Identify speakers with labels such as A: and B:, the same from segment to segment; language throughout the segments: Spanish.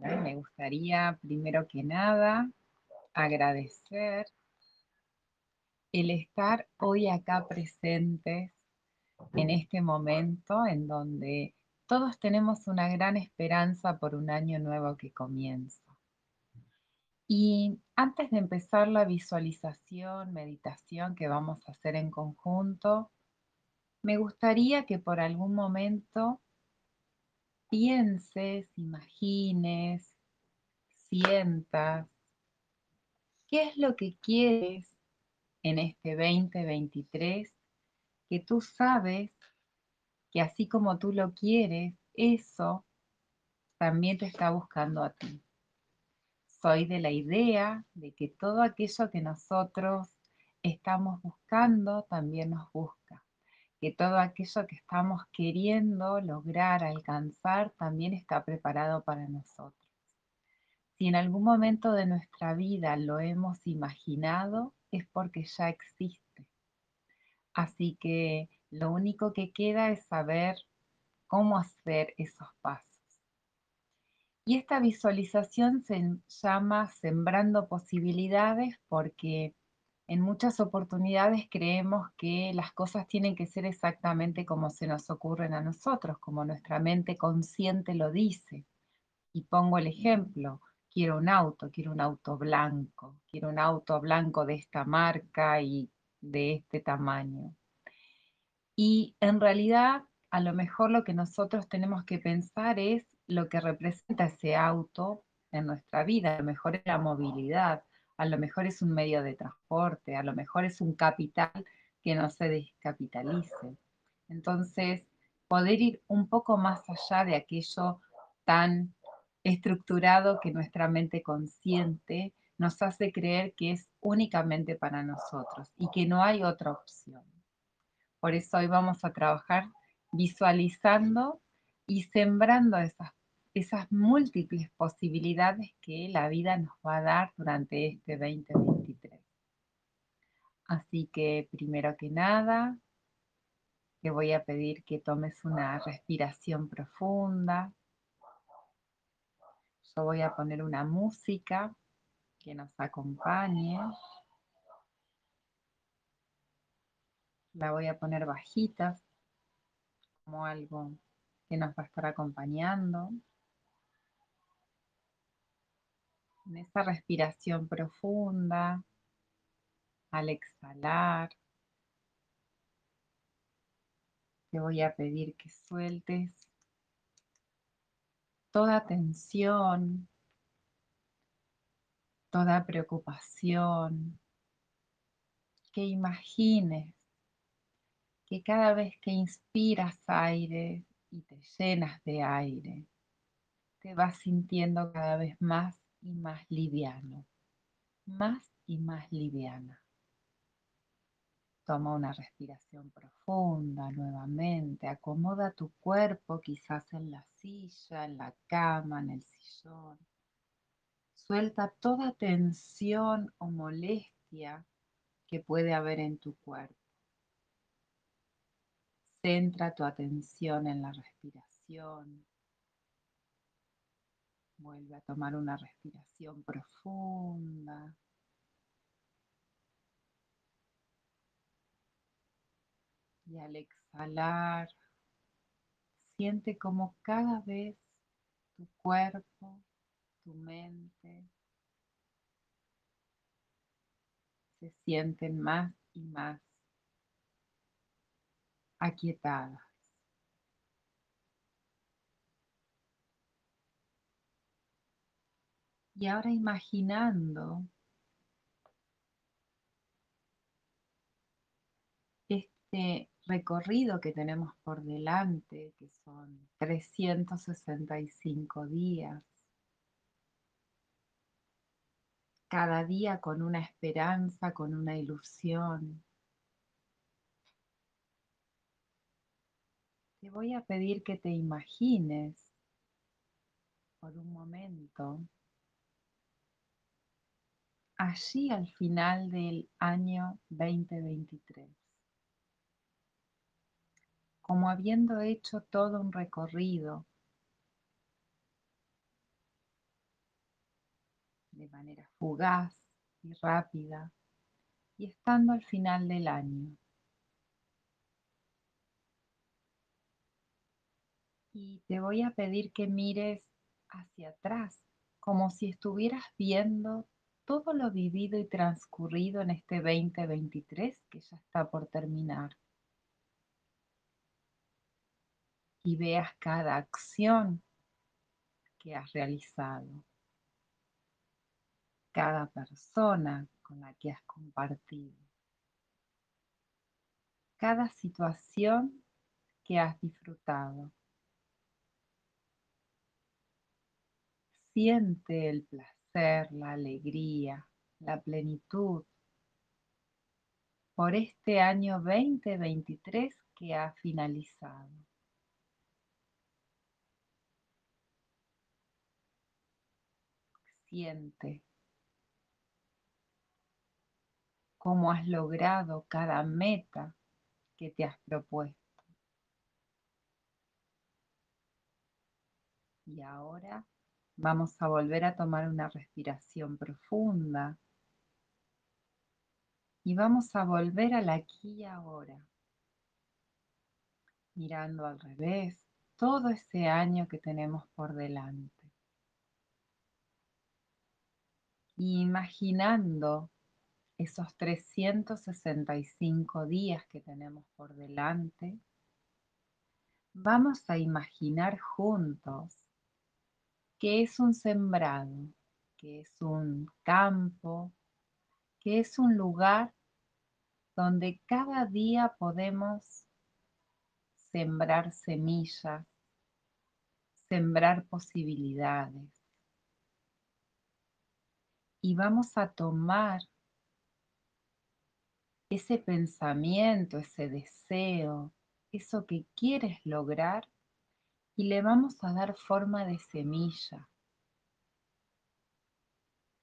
A: me gustaría primero que nada agradecer el estar hoy acá presentes en este momento en donde todos tenemos una gran esperanza por un año nuevo que comienza. Y antes de empezar la visualización, meditación que vamos a hacer en conjunto, me gustaría que por algún momento pienses, imagines, sientas qué es lo que quieres en este 2023 que tú sabes que así como tú lo quieres, eso también te está buscando a ti. Soy de la idea de que todo aquello que nosotros estamos buscando también nos busca, que todo aquello que estamos queriendo lograr, alcanzar, también está preparado para nosotros. Si en algún momento de nuestra vida lo hemos imaginado, es porque ya existe. Así que lo único que queda es saber cómo hacer esos pasos. Y esta visualización se llama Sembrando Posibilidades porque en muchas oportunidades creemos que las cosas tienen que ser exactamente como se nos ocurren a nosotros, como nuestra mente consciente lo dice. Y pongo el ejemplo, quiero un auto, quiero un auto blanco, quiero un auto blanco de esta marca y de este tamaño. Y en realidad, a lo mejor lo que nosotros tenemos que pensar es lo que representa ese auto en nuestra vida. A lo mejor es la movilidad, a lo mejor es un medio de transporte, a lo mejor es un capital que no se descapitalice. Entonces, poder ir un poco más allá de aquello tan estructurado que nuestra mente consciente nos hace creer que es únicamente para nosotros y que no hay otra opción. Por eso hoy vamos a trabajar visualizando y sembrando esas, esas múltiples posibilidades que la vida nos va a dar durante este 2023. Así que primero que nada, te voy a pedir que tomes una respiración profunda voy a poner una música que nos acompañe. La voy a poner bajita, como algo que nos va a estar acompañando. En esa respiración profunda, al exhalar, te voy a pedir que sueltes toda tensión, toda preocupación, que imagines que cada vez que inspiras aire y te llenas de aire, te vas sintiendo cada vez más y más liviano, más y más liviana. Toma una respiración profunda nuevamente. Acomoda tu cuerpo quizás en la silla, en la cama, en el sillón. Suelta toda tensión o molestia que puede haber en tu cuerpo. Centra tu atención en la respiración. Vuelve a tomar una respiración profunda. Y al exhalar, siente como cada vez tu cuerpo, tu mente se sienten más y más aquietadas. Y ahora imaginando este recorrido que tenemos por delante, que son 365 días, cada día con una esperanza, con una ilusión. Te voy a pedir que te imagines por un momento allí al final del año 2023 como habiendo hecho todo un recorrido de manera fugaz y rápida y estando al final del año. Y te voy a pedir que mires hacia atrás, como si estuvieras viendo todo lo vivido y transcurrido en este 2023 que ya está por terminar. Y veas cada acción que has realizado, cada persona con la que has compartido, cada situación que has disfrutado. Siente el placer, la alegría, la plenitud por este año 2023 que ha finalizado. Siente cómo has logrado cada meta que te has propuesto. Y ahora vamos a volver a tomar una respiración profunda y vamos a volver al aquí y ahora, mirando al revés todo ese año que tenemos por delante. Y imaginando esos 365 días que tenemos por delante, vamos a imaginar juntos que es un sembrado, que es un campo, que es un lugar donde cada día podemos sembrar semillas, sembrar posibilidades. Y vamos a tomar ese pensamiento, ese deseo, eso que quieres lograr y le vamos a dar forma de semilla.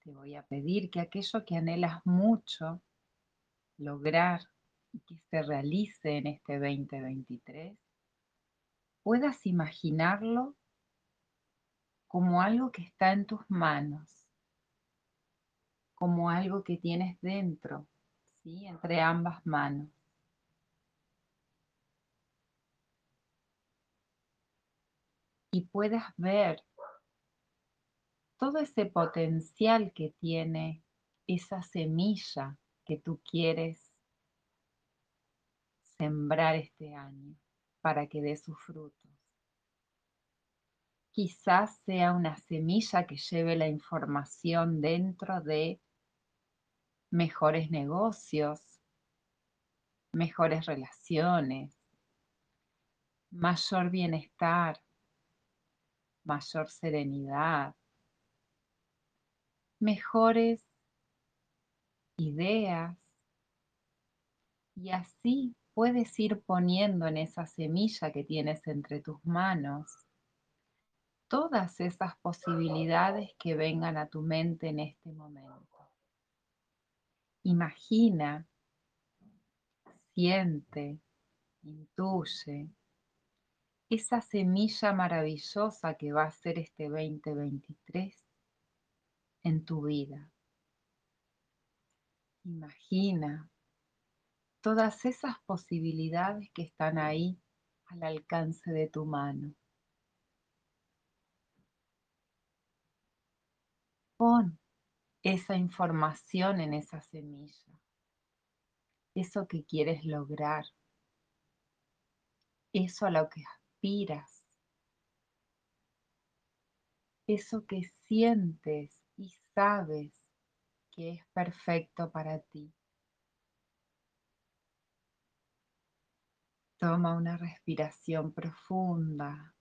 A: Te voy a pedir que aquello que anhelas mucho lograr y que se realice en este 2023, puedas imaginarlo como algo que está en tus manos, como algo que tienes dentro entre ambas manos. Y puedas ver todo ese potencial que tiene esa semilla que tú quieres sembrar este año para que dé sus frutos. Quizás sea una semilla que lleve la información dentro de mejores negocios, mejores relaciones, mayor bienestar, mayor serenidad, mejores ideas y así puedes ir poniendo en esa semilla que tienes entre tus manos todas esas posibilidades que vengan a tu mente en este momento. Imagina, siente, intuye esa semilla maravillosa que va a ser este 2023 en tu vida. Imagina todas esas posibilidades que están ahí al alcance de tu mano. Pon esa información en esa semilla, eso que quieres lograr, eso a lo que aspiras, eso que sientes y sabes que es perfecto para ti. Toma una respiración profunda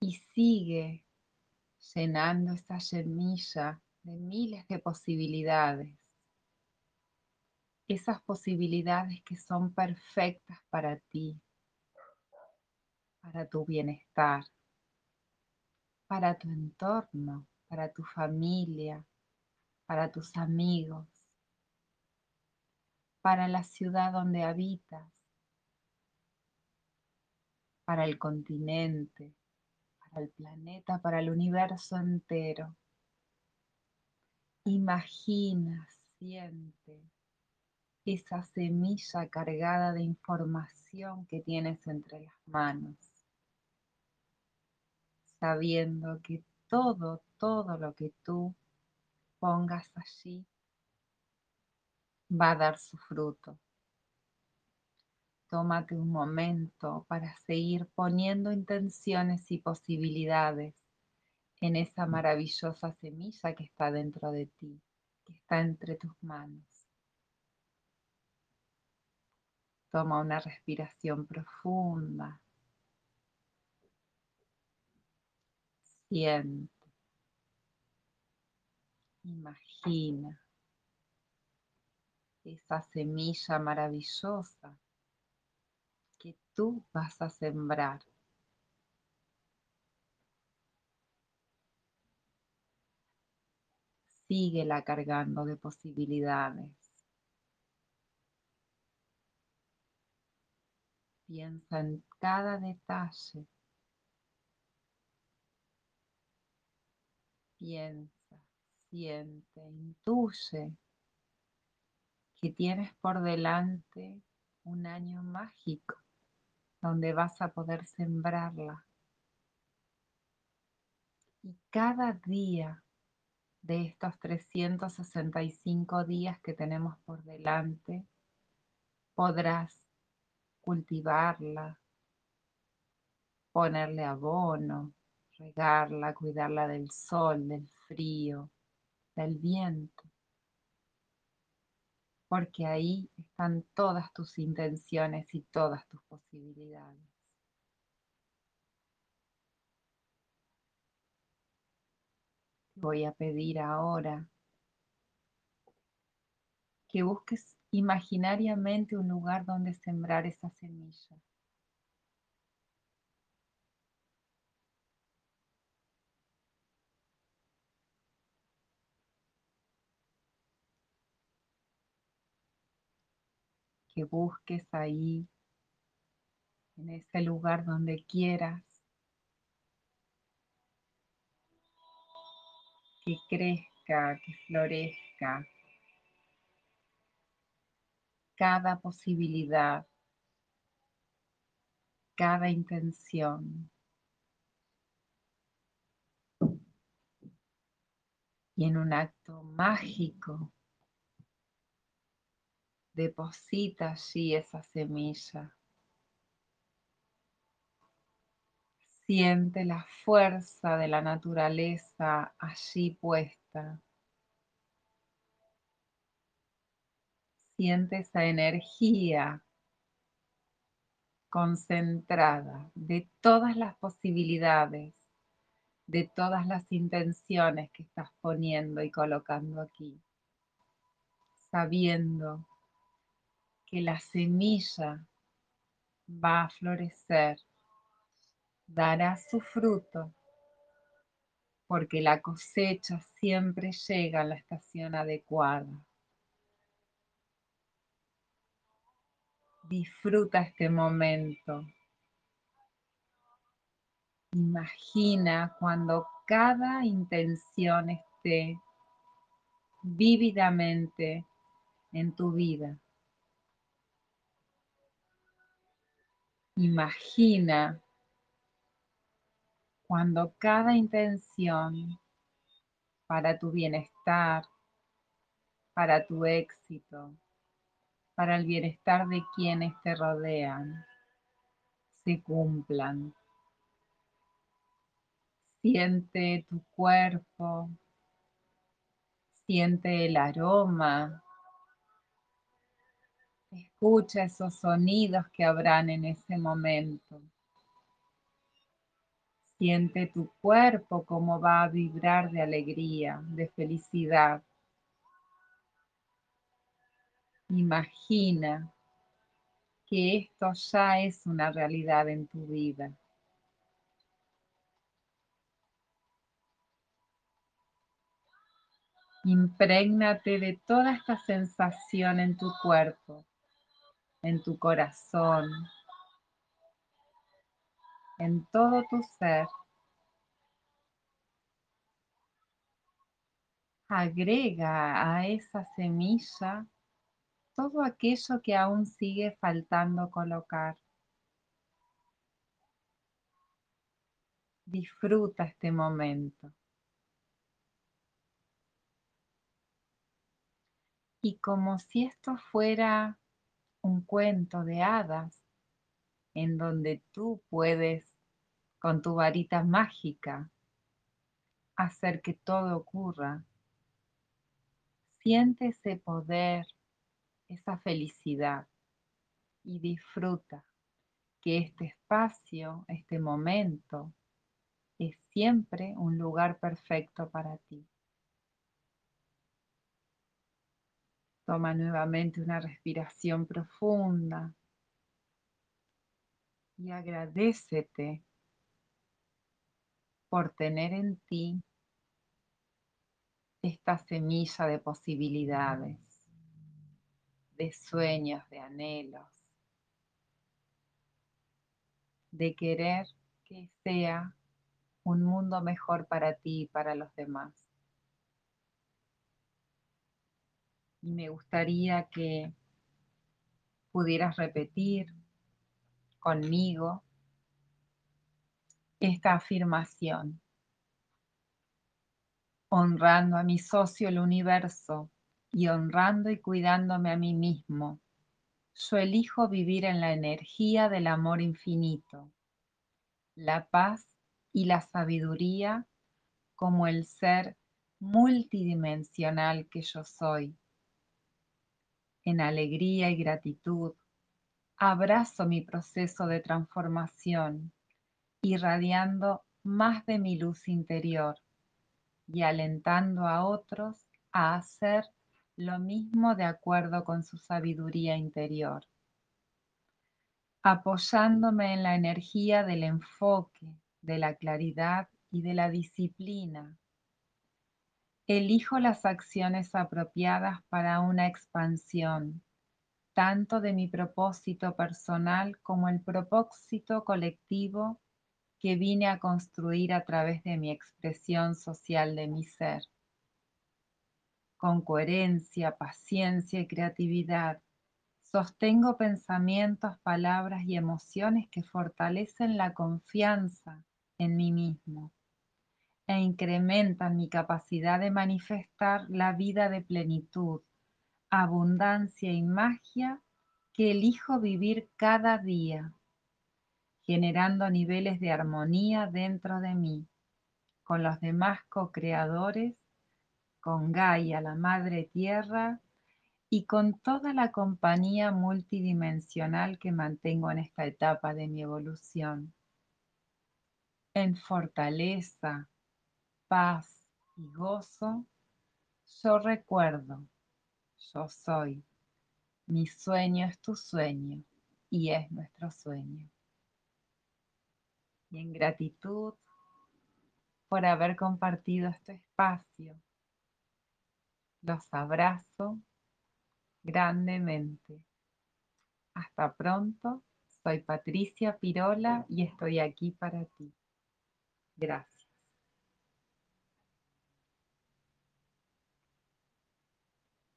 A: y sigue llenando esa semilla de miles de posibilidades. Esas posibilidades que son perfectas para ti, para tu bienestar, para tu entorno, para tu familia, para tus amigos, para la ciudad donde habitas, para el continente, para el planeta, para el universo entero. Imagina, siente esa semilla cargada de información que tienes entre las manos, sabiendo que todo, todo lo que tú pongas allí va a dar su fruto. Tómate un momento para seguir poniendo intenciones y posibilidades en esa maravillosa semilla que está dentro de ti, que está entre tus manos. Toma una respiración profunda. Siente. Imagina esa semilla maravillosa que tú vas a sembrar. Síguela cargando de posibilidades. Piensa en cada detalle. Piensa, siente, intuye que tienes por delante un año mágico donde vas a poder sembrarla. Y cada día de estos 365 días que tenemos por delante, podrás cultivarla, ponerle abono, regarla, cuidarla del sol, del frío, del viento. Porque ahí están todas tus intenciones y todas tus posibilidades. voy a pedir ahora que busques imaginariamente un lugar donde sembrar esa semilla. Que busques ahí, en ese lugar donde quieras, que crezca, que florezca, cada posibilidad, cada intención. Y en un acto mágico, deposita allí esa semilla. Siente la fuerza de la naturaleza allí puesta. Siente esa energía concentrada de todas las posibilidades, de todas las intenciones que estás poniendo y colocando aquí, sabiendo que la semilla va a florecer, dará su fruto, porque la cosecha siempre llega a la estación adecuada. Disfruta este momento. Imagina cuando cada intención esté vívidamente en tu vida. Imagina cuando cada intención para tu bienestar, para tu éxito, para el bienestar de quienes te rodean se cumplan. Siente tu cuerpo, siente el aroma, escucha esos sonidos que habrán en ese momento. Siente tu cuerpo como va a vibrar de alegría, de felicidad. Imagina que esto ya es una realidad en tu vida. Imprégnate de toda esta sensación en tu cuerpo, en tu corazón, en todo tu ser. Agrega a esa semilla todo aquello que aún sigue faltando colocar. Disfruta este momento. Y como si esto fuera un cuento de hadas, en donde tú puedes, con tu varita mágica, hacer que todo ocurra. Siente ese poder, esa felicidad y disfruta que este espacio, este momento, es siempre un lugar perfecto para ti. Toma nuevamente una respiración profunda y agradecete por tener en ti esta semilla de posibilidades, de sueños, de anhelos, de querer que sea un mundo mejor para ti y para los demás. Y me gustaría que pudieras repetir conmigo esta afirmación, honrando a mi socio el universo y honrando y cuidándome a mí mismo. Yo elijo vivir en la energía del amor infinito, la paz y la sabiduría como el ser multidimensional que yo soy. En alegría y gratitud, abrazo mi proceso de transformación, irradiando más de mi luz interior y alentando a otros a hacer lo mismo de acuerdo con su sabiduría interior. Apoyándome en la energía del enfoque, de la claridad y de la disciplina. Elijo las acciones apropiadas para una expansión, tanto de mi propósito personal como el propósito colectivo que vine a construir a través de mi expresión social de mi ser. Con coherencia, paciencia y creatividad, sostengo pensamientos, palabras y emociones que fortalecen la confianza en mí mismo e incrementan mi capacidad de manifestar la vida de plenitud, abundancia y magia que elijo vivir cada día generando niveles de armonía dentro de mí, con los demás co-creadores, con Gaia, la Madre Tierra, y con toda la compañía multidimensional que mantengo en esta etapa de mi evolución. En fortaleza, paz y gozo, yo recuerdo, yo soy, mi sueño es tu sueño y es nuestro sueño y en gratitud por haber compartido este espacio. Los abrazo grandemente. Hasta pronto. Soy Patricia Pirola y estoy aquí para ti. Gracias.